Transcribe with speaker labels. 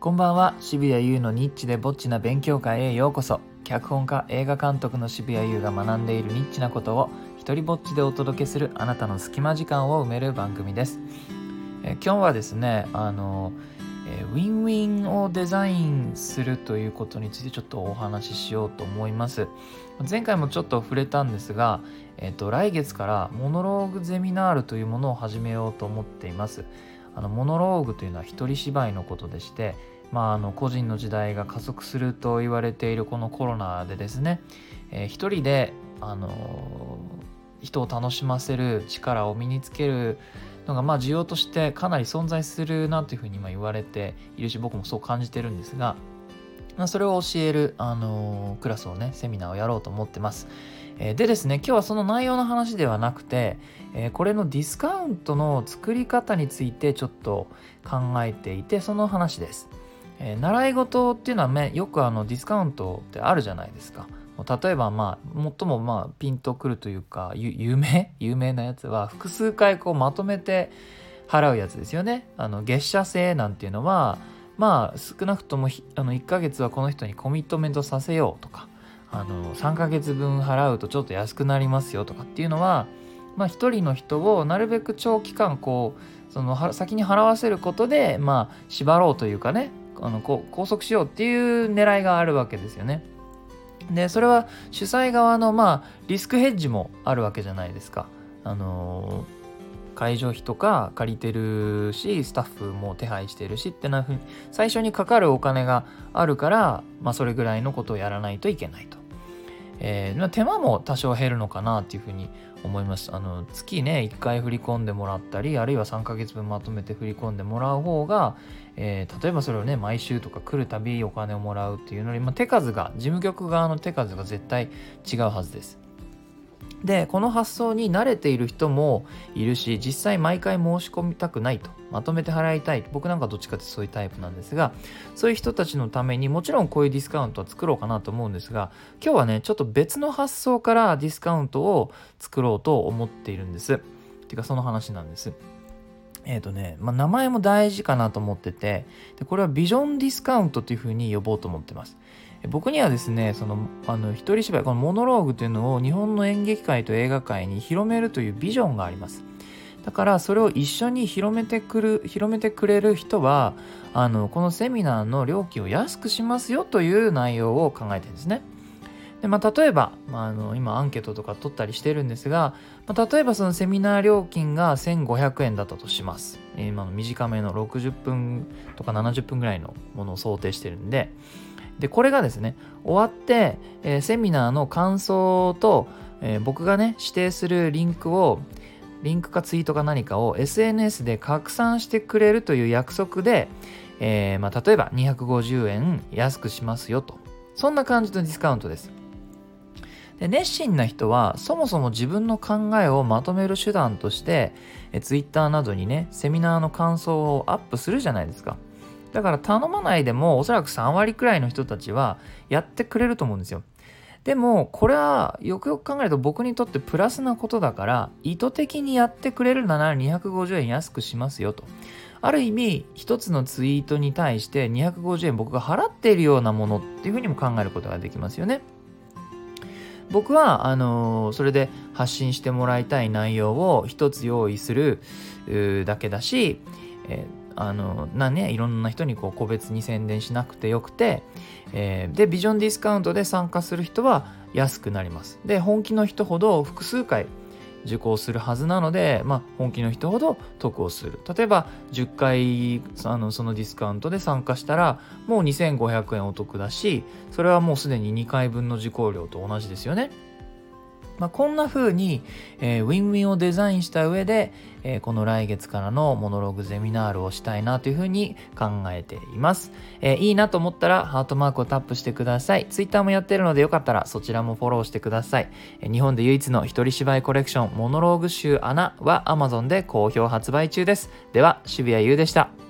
Speaker 1: こんばんは。渋谷優のニッチでぼっちな勉強会へようこそ。脚本家映画監督の渋谷優が学んでいるニッチなことを一人ぼっちでお届けするあなたの隙間時間を埋める番組です。え今日はですねあのえウィンウィンをデザインするということについてちょっとお話ししようと思います。前回もちょっと触れたんですが、えっと、来月からモノローグゼミナールというものを始めようと思っています。あのモノローグというのは一人芝居のことでして、まあ、あの個人の時代が加速すると言われているこのコロナでですね、えー、一人で、あのー、人を楽しませる力を身につけるのがまあ需要としてかなり存在するなというふうに今言われているし僕もそう感じてるんですが、まあ、それを教える、あのー、クラスをねセミナーをやろうと思ってます。えでですね今日はその内容の話ではなくて、えー、これのディスカウントの作り方についてちょっと考えていてその話です。え、習い事っていうのは、ね、よくあのディスカウントってあるじゃないですか。例えばまあ最もまあピンとくるというか有名有名なやつは複数回こうまとめて払うやつですよね。あの月謝制なんていうのはまあ少なくともあの1ヶ月はこの人にコミットメントさせようとかあの3ヶ月分払うとちょっと安くなりますよとかっていうのは、まあ、1人の人をなるべく長期間こうその先に払わせることで、まあ、縛ろうというかねあのこう拘束しようっていう狙いがあるわけですよね。でそれは主催側のまあリスクヘッジもあるわけじゃないですか。あの会場費とか借りてるしスタッフも手配してるしってなふうに最初にかかるお金があるから、まあ、それぐらいのことをやらないといけないと。えー、手間も多少減るのかなっていうふうに思います。あの月ね1回振り込んでもらったりあるいは3ヶ月分まとめて振り込んでもらう方が、えー、例えばそれをね毎週とか来るたびお金をもらうっていうのより、まあ、手数が事務局側の手数が絶対違うはずです。でこの発想に慣れている人もいるし実際毎回申し込みたくないとまとめて払いたい僕なんかどっちかってそういうタイプなんですがそういう人たちのためにもちろんこういうディスカウントは作ろうかなと思うんですが今日はねちょっと別の発想からディスカウントを作ろうと思っているんです。ていうかその話なんです。えっ、ー、とね、まあ、名前も大事かなと思っててでこれはビジョンディスカウントというふうに呼ぼうと思ってます。僕にはですねそのあの一人芝居このモノローグというのを日本の演劇界と映画界に広めるというビジョンがあります。だからそれを一緒に広めてくる広めてくれる人はあのこのセミナーの料金を安くしますよという内容を考えてるんですね。で、まあ、例えば、まあ、あの今アンケートとか取ったりしてるんですが、まあ、例えばそのセミナー料金が1500円だったとします。今の短めの60分とか70分ぐらいのものを想定してるんでで、これがですね、終わって、えー、セミナーの感想と、えー、僕がね、指定するリンクを、リンクかツイートか何かを SNS で拡散してくれるという約束で、えー、まあ、例えば250円安くしますよと。そんな感じのディスカウントです。で熱心な人はそもそも自分の考えをまとめる手段としてえ Twitter などにねセミナーの感想をアップするじゃないですか。だから頼まないでもおそらく3割くらいの人たちはやってくれると思うんですよ。でもこれはよくよく考えると僕にとってプラスなことだから意図的にやってくれるなら250円安くしますよと。ある意味一つのツイートに対して250円僕が払っているようなものっていうふうにも考えることができますよね。僕はあの、それで発信してもらいたい内容を一つ用意するだけだし、えーあのなねいろんな人にこう個別に宣伝しなくてよくて、えー、でビジョンディスカウントで参加する人は安くなります。で本気の人ほど複数回受講するはずなので、まあ、本気の人ほど得をする。例えば10回あのそのディスカウントで参加したらもう2500円お得だしそれはもうすでに2回分の受講料と同じですよね。まあ、こんな風に、えー、ウィンウィンをデザインした上で、えー、この来月からのモノログゼミナールをしたいなという風に考えています、えー、いいなと思ったらハートマークをタップしてください。Twitter もやってるのでよかったらそちらもフォローしてください、えー、日本で唯一の一人芝居コレクションモノローグ集穴は Amazon で好評発売中です。では渋谷優でした。